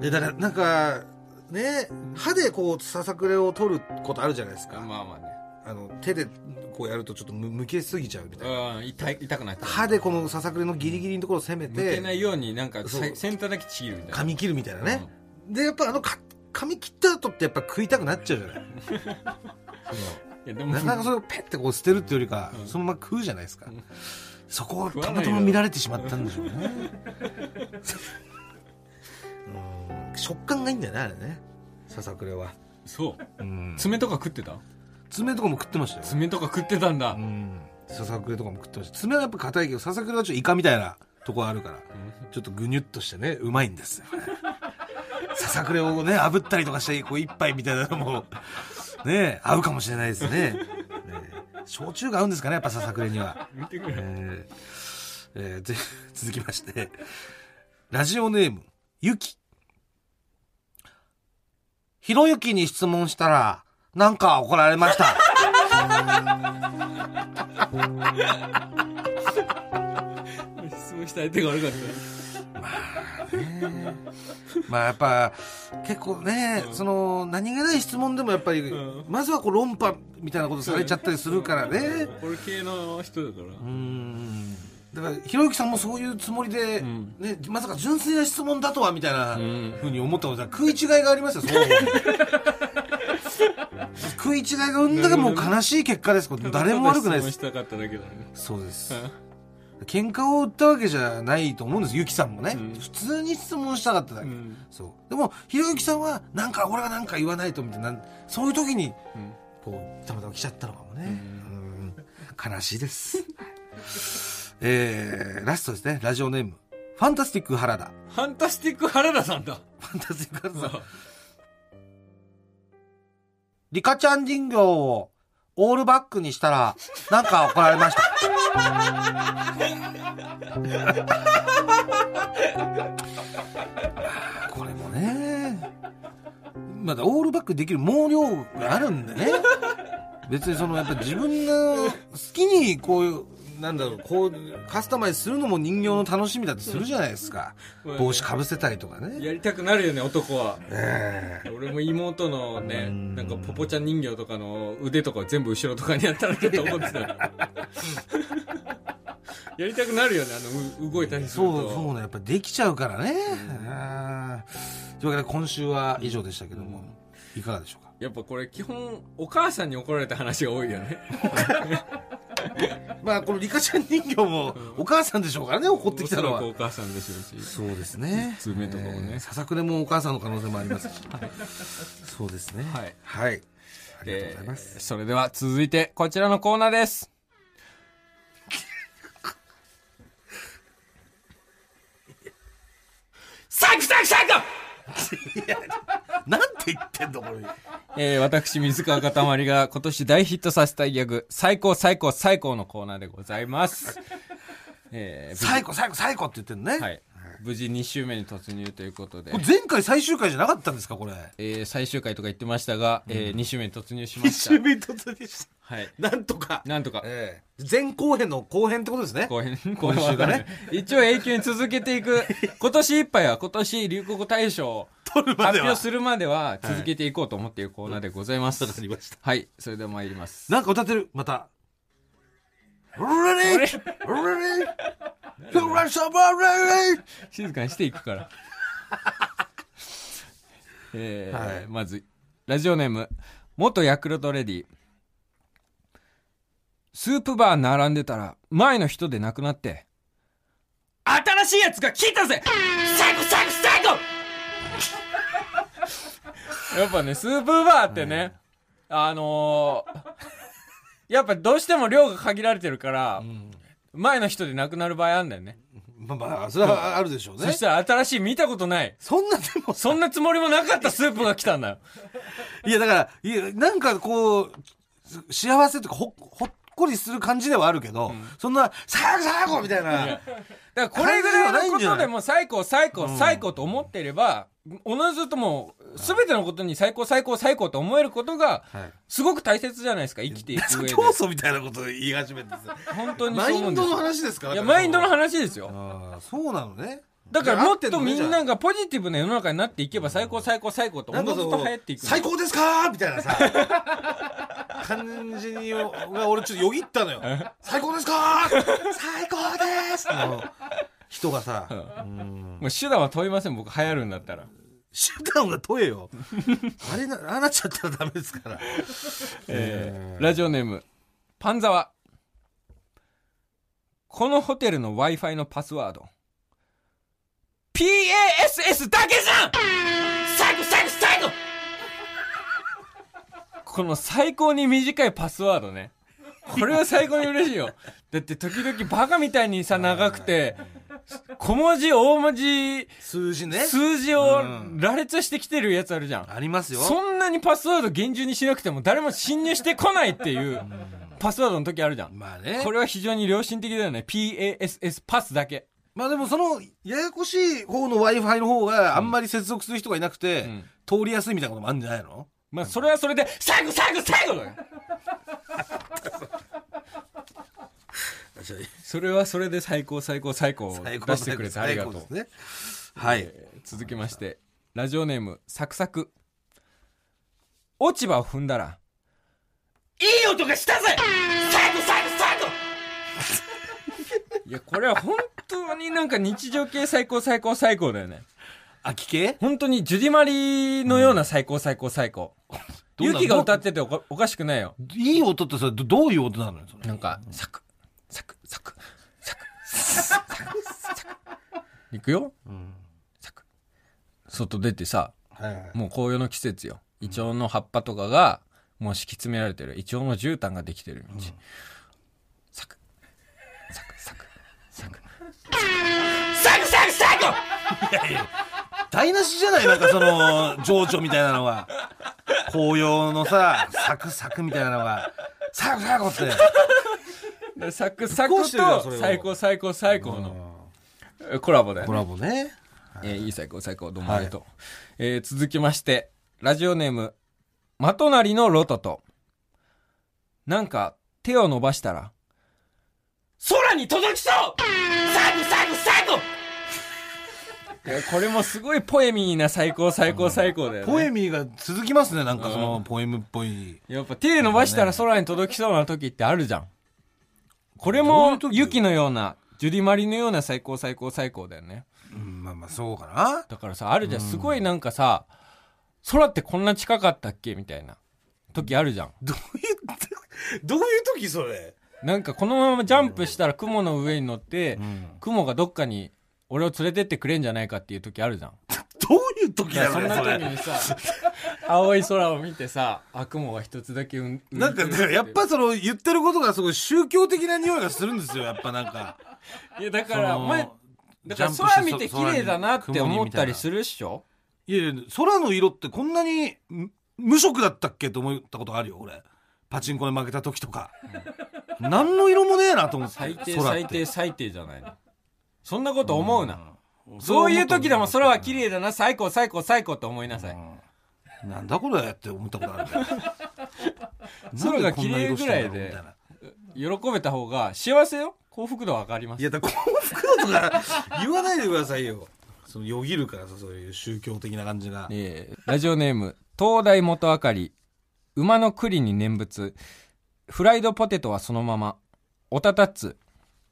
えだからなんかね歯でこうささくれを取ることあるじゃないですか、まあまあね。あの手でこうやるとちょっとむむけすぎちゃうみたいなうん、痛い痛くなっちゃう。歯でこのささくれのギリギリのところを攻め抜けてないように、なんか、そうさ先端だけちぎるみたいな。噛み切るみたいなね、でやっぱあのか噛み切った後ってやっぱ食いたくなっちゃうじゃないい [laughs] や、でも。なか、なかそれをペッてこう捨てるっていうよりか、うん。そのまま食うじゃないですか、ん。そこをたまたま見られてしまったんでしょうね。うん食感がいいんだよねあれね。ささくれは、そう。うん、爪とか食ってた？爪とかも食ってましたよ。爪とか食ってたんだ。う。ん。ささくれとかも食ってました。爪はやっぱ硬いけどささくれはちょっとイカみたいなとこあるからちょっとぐにゅっとしてねうまいんですよ。ねささくれをね炙ったりとかしてこう一杯みたいなのもね合うかもしれないですね。ね焼酎が合うんですかねやっぱささくれには。見てくれ。えーえーぜ [laughs] 続きまして。ラジオネームゆきひろゆきに質問したらなんか怒られました。[laughs] 質問した相手が悪かった。まあやっぱ結構ね、その何気ない質問でもやっぱり、うん。まずはこう論破みたいなことされちゃったりするからね。これ系の人だから。うん。だからひろゆきさんもそういうつもりで、ん。ね、まさか純粋な質問だとはみたいなうん。ふうに思ったことは食い違いがありますよそう [laughs] 食い違いが生んだがもう悲しい結果です。これ誰も悪くないです。質問したかっただけだね。そうです喧嘩を売ったわけじゃないと思うんですゆきさんもね、うん。普通に質問したかっただけ、うん。そう。でもひろゆきさんはなんか俺がなんか言わないとみたいなそういう時にうん。こうたまたま来ちゃったのかもね、うん。悲しいです。えー、ラストですね。ラジオネーム。ファンタスティック原田。ファンタスティック原田さんだ。ファンタスティック原田さん。リカちゃん人形をオールバックにしたらなんか怒られました。これもね。まだオールバックできる毛量があるんでね。別にそのやっぱ自分の好きにこういうなんだろうこうカスタマイズするのも人形の楽しみだとするじゃないですか。うん。帽子かぶせたりとかね。やりたくなるよね、男は。ええ。俺も妹のね、うん。なんかポポちゃん人形とかの腕とかを全部後ろとかにやったらちょっと思ってた。[laughs] やりたくなるよね、あの、う動いたりすると。そうそうねやっぱできちゃうからね、うん。というわけで今週は以上でしたけども、いかがでしょうか？やっぱこれ基本、お母さんに怒られた話が多いよね。[laughs] [laughs] まあこのリカちゃん人形もお母さんでしょうからね怒ってきたのは。お母さんでしょうし。そうですね。爪とかもね。えーささくれもお母さんの可能性もありますし、[laughs] そうですね。はい。はい。ありがとうございます、それでは続いてこちらのコーナーです。サクサクサクなんて言ってんのこれえー、私、水川かたまりが今年大ヒットさせたいギャグ、最高最高最高のコーナーでございます。えー、最高最高最高って言ってんのね、はい。無事2週目に突入ということで前回最終回じゃなかったんですかこれえー、最終回とか言ってましたが、えー、2週目に突入しま一した周。目突入したはい。なんとか。なんとか。ええ。前後編の後編ってことですね。後編今週がね。一応永久に続けていく。[laughs] 今年いっぱいは今年流行語大賞を。発表するまでは続けていこうと思っているコーナーでございます、わかりました。はい。それでは参ります。なんか歌ってる、また。[laughs] 静かにしていくから。[laughs] えーはい。まずラジオネーム元ヤクルトレディスープバー並んでたら前の人で亡くなって。新しいやつが来たぜ！最高最高最高！[laughs] やっぱねスープバーってね、あのーやっぱどうしても量が限られてるから、前の人で亡くなる場合あるんだよね。まあまあ、それはあるでしょうね。そ。したら新しい見たことない。そんなでもそんなつもりもなかったスープが来たんだよ。いや、だから、いや、なんかこう、幸せとかほ、ほっこりする感じではあるけど、そんな、最後最後みたいな。だからこれぐらいのことでも最高最高最高と思っていれば、おのずともう全てのことに最高最高最高と思えることがはい。すごく大切じゃないですか？生きていく上で。教祖みたいなことを言い始めてさ。本当にマインドのそう思うんですよ。話ですかいやマインドの話ですよ。ああ、そうなのね。だからもっとみんながポジティブな世の中になっていけば最高最高最高とおのずと流行っていく最高ですかみたいなさ。感じにが俺ちょっとよぎったのよ。最高ですか最高ですの人がさ、うん。もう手段は問いません僕流行るんだったら。手段が問えよ。あれなああなっちゃったらダメですから。えーラジオネームパンザワ。このホテルの w i f i のパスワード PASS だけじゃん！最高最高最高この最高に短いパスワードね。これは最高に嬉しいよ。だって時々バカみたいにさ長くて小文字大文字数字ね。数字をうん羅列してきてるやつあるじゃん。ありますよ。そんなにパスワード厳重にしなくても誰も侵入してこないっていうパスワードの時あるじゃん。まあね。これは非常に良心的だよね。PASS パスだけ。まあでもそのややこしい方の w i f i の方があんまり接続する人がいなくて、ん。通りやすいみたいなこともあるんじゃないの？まあそれはそれで、最後最後最後だよ。[laughs] それはそれで最高最高最高を出してくれてありがとう。ね。はい、えー続きまして、ラジオネーム、サクサク。落ち葉を踏んだら、いい音がしたぜ！最後最後最後 [laughs] いや、これは本当になんか日常系最高最高最高だよね。秋系？本当にジュディマリのような最高最高最高。ユキが歌ってておかおかしくないよ。いい音ってそれどどういう音なのよそれ？なんか、サク、サク、サク、サク、サク、サク。いくよ？うんサク。外出てさ、はいはいもう紅葉の季節よ。イチョウの葉っぱとかが、もう敷き詰められてる。イチョウの絨毯ができてる道。サク、サク、サク、サク。サクサクサク台無しじゃないなんかその情緒みたいなのが。紅葉のさサクサクみたいなのが。サクサクって。サクサクと最高最高最高の。えコラボだよコね。ラボね。えーい。い最高最高どうもありがとう。えー続きまして、ラジオネーム、まとなりのロトと。なんか、手を伸ばしたら、空に届きそう最高最高最高いやこれもすごいポエミーな最高最高最高だよね。ポエミーが続きますねなんかそのポエムっぽいやっぱ手伸ばしたら空に届きそうな時ってあるじゃん。これも雪のような、ジュディマリのような最高最高最高だよね。うんまあまあそうかなだからさ、あるじゃん。すごいなんかさ、空ってこんな近かったっけ？みたいな時あるじゃん。どういうどういう時それ？なんかこのままジャンプしたら雲の上に乗って、ん。雲がどっかに俺を連れてってくれんじゃないかっていう時あるじゃん。どういう時だよそんなねそれ。時にさ、青い空を見てさ、あ、雲が一つだけうん、なんかだからやっぱその言ってることがすごい宗教的な匂いがするんですよやっぱなんか。いやだから、その前、だからジャンプして空見て綺麗だなって思ったりするっしょ？いやいや空の色ってこんなにむ無色だったっけと思ったことあるよ俺パチンコで負けた時とか何の色もねえなと思って。最低最低最低じゃないの。そんなこと思うな。そういう時でも空は綺麗だな、最高最高最高と思いなさい。なんだこれって思ったことある [laughs] 空が綺麗ぐらいで喜べた方が幸せよ。幸福度は上がります。いやだ幸福度とか [laughs] 言わないでくださいよ。そのよぎるからさそういう宗教的な感じが、えーラジオネーム東大元明かり。馬の栗に念仏フライドポテトはそのまま。おたたつ。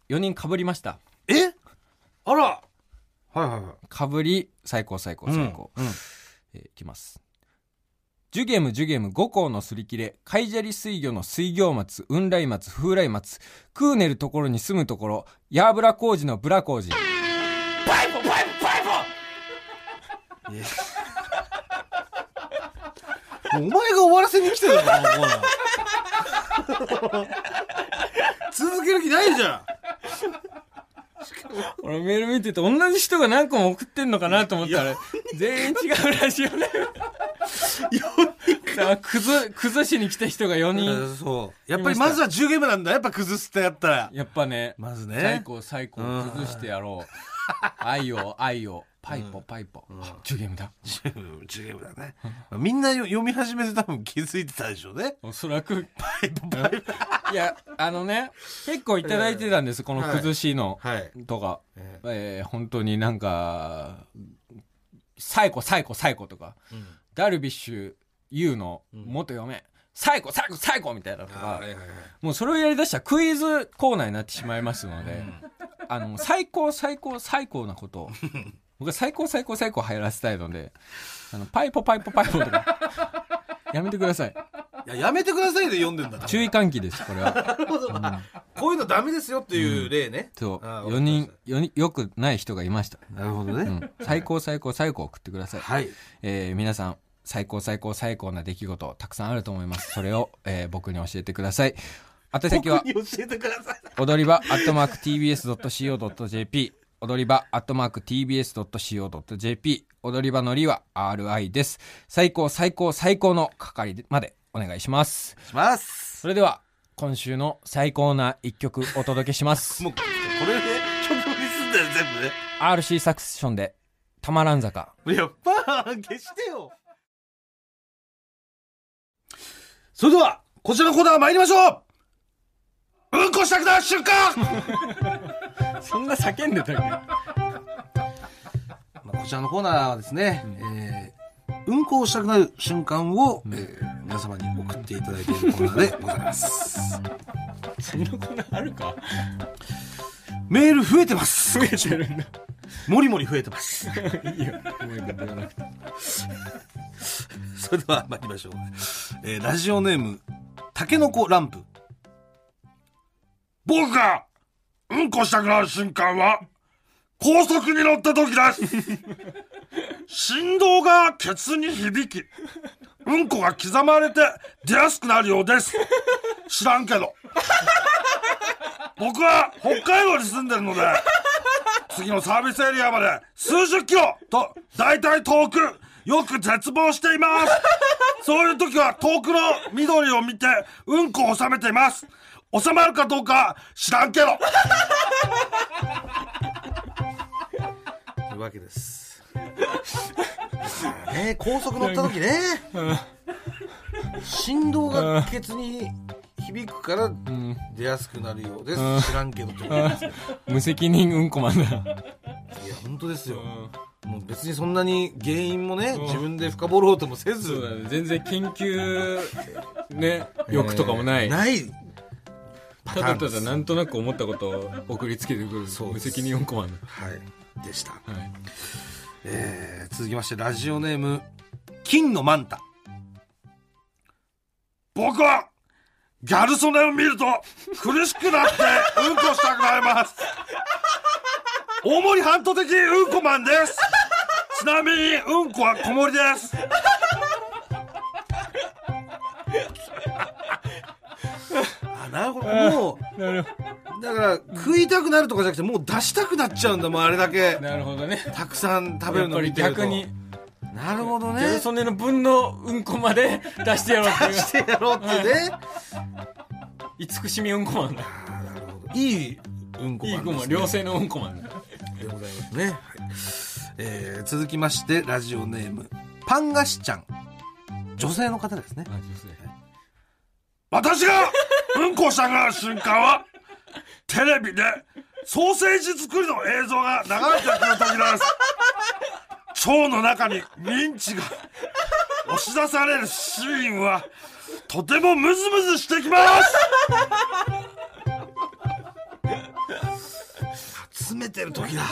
4人かぶりました。え？あら。はいはいはい。かぶり最高最高最高、うん。うんえーいきます。ジュゲムジュゲム五行のすり切れ。海砂利水魚の水行松雲来松風来松。クーネルところに住むところ。ヤーブラ工事のブラ工事パイポパイポパイポお前が終わらせに来てるよこのコーナー [laughs] 続ける気ないじゃん。俺メール見てて同じ人が何個も送ってんのかなと思った。ら全員違うラジオネーム。さあ崩崩しに来た人が4人。そう。やっぱりまずは10ゲームなんだ。やっぱ崩すってやったら。やっぱねまず最ね高最高。崩してやろう。愛を愛をパイポパイポ、あ10ゲームだ。[laughs] 10ゲームだね。みんなよ読み始めて多分気づいてたでしょうね。おそらく。パイプ [laughs] パイプいやあのね結構いただいてたんですこの崩しのはい。とか、ええー本当になんか最高最高最高とか、ダルビッシュ有の元嫁、最高最高最高みたいなのとか、もうそれをやりだしたらクイズコーナーになってしまいますので、あの、最高最高最高なことを、[laughs] 僕は最高最高最高流行らせたいので、あの、パイポパイポパイポとか、[laughs] やめてください。いややめてくださいで読んでんだから注意喚起です、これは。[laughs] こういうのダメですよっていう例ね、そう。あ4人、四人、よくない人がいました。なるほどね、うん。最高最高最高送ってください。はいえー皆さん、最高最高最高な出来事、たくさんあると思います。それを、えー僕に教えてください。宛先は僕、に教えてください踊り場、アットマーク tbs.co.jp、踊り場、アットマーク tbs.co.jp、踊り場のりは RI です。最高最高最高の係までお願いします。しますそれでは、今週の最高な一曲お届けします。[laughs] もうこれで曲にすんだよ全部ね RC サクションで、たまらん坂。いや、パー消してよ。それでは、こちらのコーナー参りましょううんこしたくなる瞬間そんな叫んでたっ [laughs] まあこちらのコーナーはですね、えーうんこをしたくなる瞬間を、えー皆様に送っていただいているコーナーでございます。けそんなコーナーあるか？メール増えてます。増えてるんだ。もりもり増えてます。いいよ。それでは参りましょう。えーラジオネーム、たけのこランプ。僕が、うんこしたくなる瞬間は、高速に乗った時です。振動がケツに響き、うんこが刻まれて出やすくなるようです。知らんけど。僕は北海道に住んでるので、次のサービスエリアまで数十キロと大体遠く、よく絶望しています。そういう時は遠くの緑を見て、うんこを収めています。収まるかどうか知らんけど。というわけです。ね高速乗った時ね、振動がケツに響くから出やすくなるようです。知らんけど無責任うんこマンだ。いや、本当ですよ。もう別にそんなに原因もね、自分で深掘ろうともせず、ね。全然研究、ね、欲とかもない。えーない。ただただなんとなく思ったことを送りつけてくる無責任うんこマンはい。でした。だ。はい。えー、続きまして、ラジオネーム、金のマンタ。僕は、ギャル曽根を見ると、苦しくなって、うんこしたくなります。大森半島的うんこマンです。ちなみに、うんこは小盛りです。なるほど。もう、なるだから、食いたくなるとかじゃなくて、もう出したくなっちゃうんだもん、あれだけ。なるほどね。たくさん食べるのやっぱり見てると。逆に、なるほどギャルね。曽根の分のうんこまで [laughs] 出してやろうっていう。してやろうってね。慈しみうんこマンだ。いいうんこマンですね良性のうんこマンだ。でございますね。はいえー続きまして、ラジオネーム、パンガシちゃん。女性の方ですね。あ女性私がうんこしたがる瞬間はテレビでソーセージ作りの映像が流れてくる時です。腸の中にミンチが押し出されるシーンはとてもムズムズしてきます。詰めてる時だ。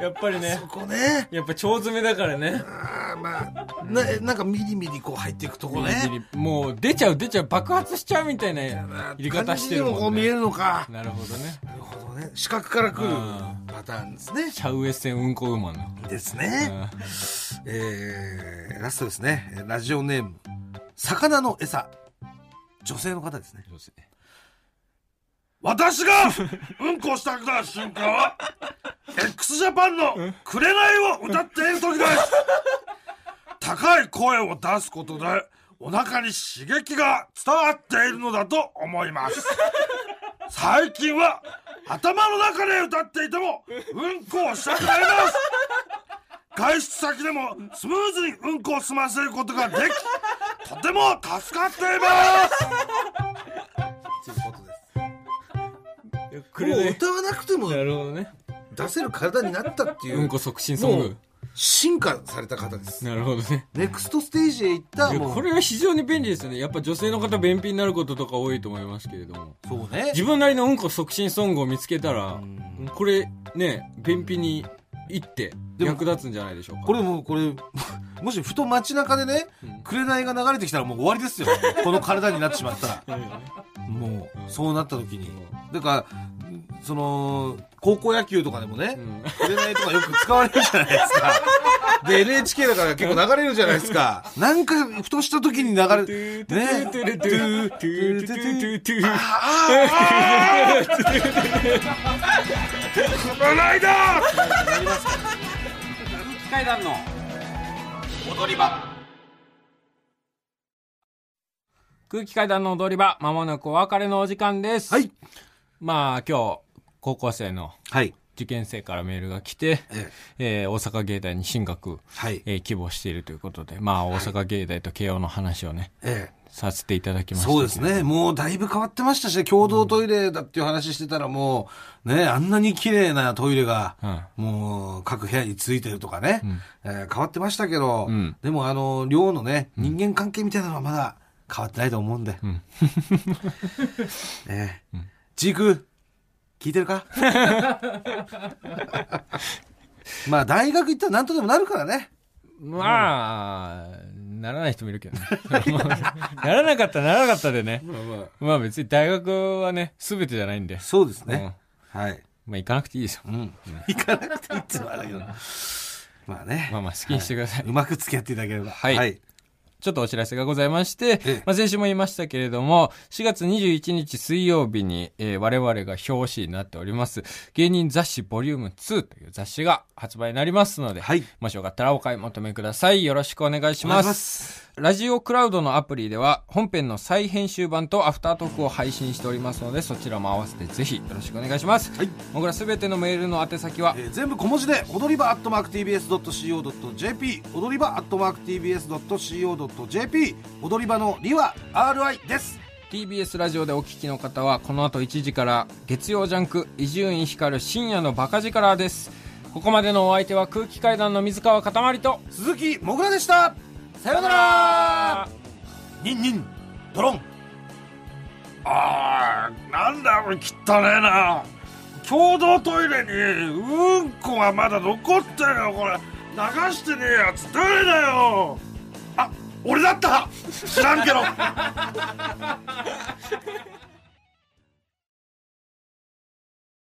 やっぱりね。そこね。やっぱ腸詰めだからね。あーまあななんかミリミリこう入っていくとこね。もう出ちゃう出ちゃう爆発しちゃうみたいな入り方してるもんね。もこう見えるのか。なるほどね。なるほどね。視覚からくるうんパターンですね。シャウエッセンうんこウーマンの。ですね。えー、ラストですね。ラジオネーム魚の餌。女性の方ですね。女性私がうんこしたくなる瞬間は x ジャパンの「紅」を歌っている時です。高い声を出すことでお腹に刺激が伝わっているのだと思います。最近は頭の中で歌っていてもうんこをしたくなります。外出先でもスムーズにうんこを済ませることができとても助かっていますということです。くれない。歌わなくてもなるほどね。出せる体になったっていう。うんこ促進ソング。もう進化された方です。なるほどね。ネクストステージへ行ったもこれは非常に便利ですよね。やっぱ女性の方便秘になることとか多いと思いますけれども。そうね。自分なりのうんこ促進ソングを見つけたらこれね便秘に行って役立つんじゃないでしょうか。これもうこれ [laughs] もしふと街中でねうん。紅が流れてきたらもう終わりですよ。[laughs] この体になってしまったら。[laughs] うんもううんそうなった時に。だからその高校野球とかでもね、占いとかよく使われるじゃないですか。[laughs] で、NHK だから結構流れるじゃないですか。なんか、ふとした時に流れ、ね。トゥトゥトゥトゥトゥトゥ空気階段の踊り場。空気階段の踊り場、まもなくお別れのお時間です。はい。まあ、今日、高校生のはい。受験生からメールが来て、ええ。ー大阪芸大に進学、はい。えー希望しているということでまあ大阪芸大と慶応の話をねええ。させていただきましたそうですね。もうだいぶ変わってましたしね、共同トイレだっていう話してたらもう、ね、あんなに綺麗なトイレが、もう各部屋についてるとかね、えー変わってましたけど、うん。でもあの、寮のね、人間関係みたいなのはまだ変わってないと思うんで。ん。[laughs] えージーク、聞いてるか？[laughs] まあ大学行ったら何とでもなるからね。まあ、ならない人もいるけどね。[laughs] ならなかったらならなかったでね。まあ別に大学はね、すべてじゃないんで。そうですね。はい。まあ行かなくていいですよ。うん。行かなくていいってのはあるけど。まあね。まあまあ好きにしてください。うまく付き合っていただければ。はいはい。ちょっとお知らせがございまして、ええまあ、先週も言いましたけれども、4月21日水曜日に、えー我々が表紙になっております、芸人雑誌ボリューム2という雑誌が発売になりますので、はいもしよかったらお買い求めください。よろしくお願いします。ますラジオクラウドのアプリでは、本編の再編集版とアフタートークを配信しておりますので、そちらも合わせてぜひよろしくお願いします。はい僕らすべてのメールの宛先は、えー全部小文字で踊り場アットマーク TBS.CO.JP 踊り場アットマーク TBS.CO.JP 踊り場のりは RI です。TBS ラジオでお聞きの方はこの後1時から月曜ジャンク伊集院光る深夜のバカ力です。ここまでのお相手は空気階段の水川かたまりと鈴木もぐらでした。さようなら。ニンニンドロン。あーなんだこれ汚ねえな。共同トイレにうんこがまだ残ってるよこれ。流してねえやつ誰だよ。あ俺だった知らんけど。